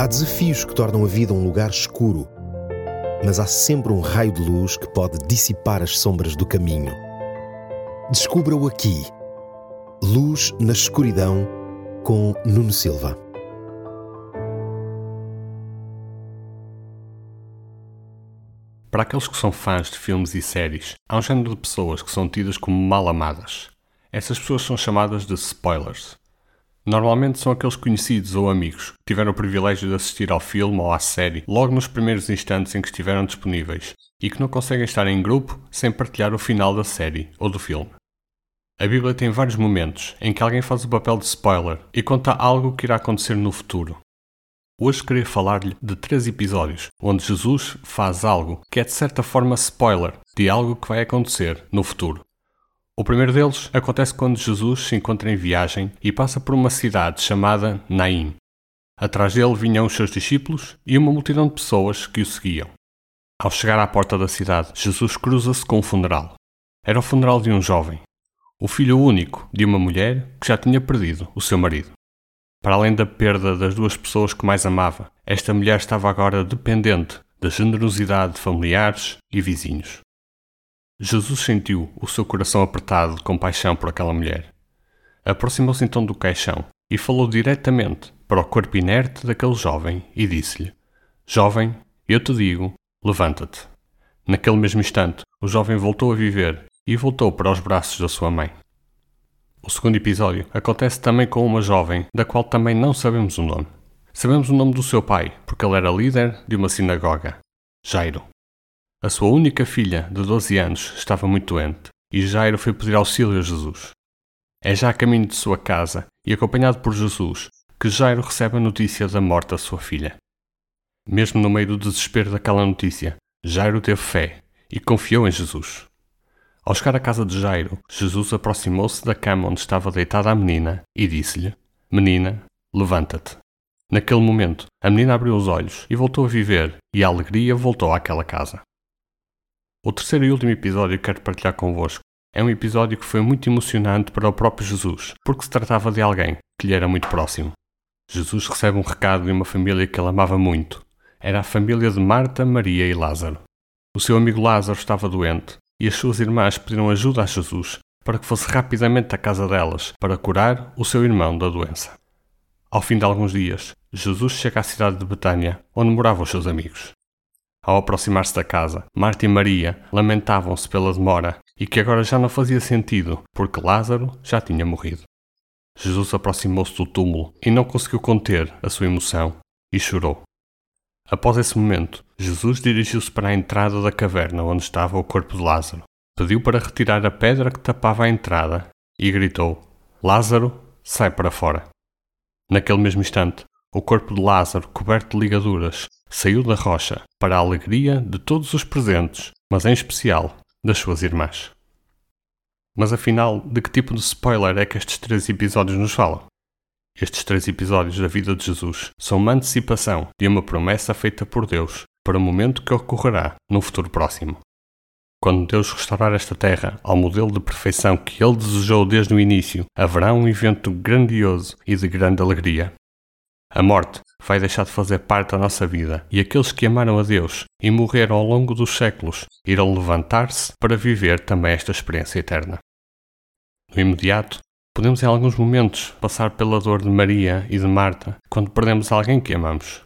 Há desafios que tornam a vida um lugar escuro, mas há sempre um raio de luz que pode dissipar as sombras do caminho. Descubra-o aqui. Luz na escuridão com Nuno Silva. Para aqueles que são fãs de filmes e séries, há um género de pessoas que são tidas como mal amadas. Essas pessoas são chamadas de spoilers. Normalmente são aqueles conhecidos ou amigos que tiveram o privilégio de assistir ao filme ou à série logo nos primeiros instantes em que estiveram disponíveis e que não conseguem estar em grupo sem partilhar o final da série ou do filme. A Bíblia tem vários momentos em que alguém faz o papel de spoiler e conta algo que irá acontecer no futuro. Hoje queria falar-lhe de três episódios onde Jesus faz algo que é de certa forma spoiler de algo que vai acontecer no futuro. O primeiro deles acontece quando Jesus se encontra em viagem e passa por uma cidade chamada Naim. Atrás dele vinham os seus discípulos e uma multidão de pessoas que o seguiam. Ao chegar à porta da cidade, Jesus cruza-se com um funeral. Era o funeral de um jovem, o filho único de uma mulher que já tinha perdido o seu marido. Para além da perda das duas pessoas que mais amava, esta mulher estava agora dependente da generosidade de familiares e vizinhos. Jesus sentiu o seu coração apertado de compaixão por aquela mulher. Aproximou-se então do caixão e falou diretamente para o corpo inerte daquele jovem e disse-lhe: Jovem, eu te digo, levanta-te. Naquele mesmo instante, o jovem voltou a viver e voltou para os braços da sua mãe. O segundo episódio acontece também com uma jovem, da qual também não sabemos o nome. Sabemos o nome do seu pai, porque ele era líder de uma sinagoga, Jairo. A sua única filha, de 12 anos, estava muito doente, e Jairo foi pedir auxílio a Jesus. É já a caminho de sua casa, e acompanhado por Jesus, que Jairo recebe a notícia da morte da sua filha. Mesmo no meio do desespero daquela notícia, Jairo teve fé e confiou em Jesus. Ao chegar à casa de Jairo, Jesus aproximou-se da cama onde estava deitada a menina e disse-lhe: Menina, levanta-te. Naquele momento, a menina abriu os olhos e voltou a viver, e a alegria voltou àquela casa. O terceiro e último episódio que quero partilhar convosco é um episódio que foi muito emocionante para o próprio Jesus, porque se tratava de alguém que lhe era muito próximo. Jesus recebe um recado de uma família que ele amava muito. Era a família de Marta, Maria e Lázaro. O seu amigo Lázaro estava doente e as suas irmãs pediram ajuda a Jesus para que fosse rapidamente à casa delas para curar o seu irmão da doença. Ao fim de alguns dias, Jesus chega à cidade de Betânia, onde moravam os seus amigos. Ao aproximar-se da casa, Marta e Maria lamentavam-se pela demora e que agora já não fazia sentido, porque Lázaro já tinha morrido. Jesus aproximou-se do túmulo e não conseguiu conter a sua emoção e chorou. Após esse momento, Jesus dirigiu-se para a entrada da caverna onde estava o corpo de Lázaro. Pediu para retirar a pedra que tapava a entrada e gritou: Lázaro, sai para fora. Naquele mesmo instante, o corpo de Lázaro, coberto de ligaduras, saiu da rocha para a alegria de todos os presentes, mas em especial das suas irmãs. Mas afinal, de que tipo de spoiler é que estes três episódios nos falam? Estes três episódios da vida de Jesus são uma antecipação de uma promessa feita por Deus para o momento que ocorrerá no futuro próximo. Quando Deus restaurar esta terra ao modelo de perfeição que Ele desejou desde o início, haverá um evento grandioso e de grande alegria. A morte vai deixar de fazer parte da nossa vida e aqueles que amaram a Deus e morreram ao longo dos séculos irão levantar-se para viver também esta experiência eterna. No imediato, Podemos em alguns momentos passar pela dor de Maria e de Marta quando perdemos alguém que amamos.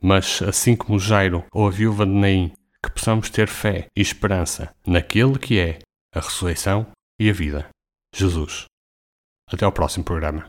Mas, assim como Jairo ou a viúva de Naim, que possamos ter fé e esperança naquele que é a ressurreição e a vida, Jesus. Até ao próximo programa.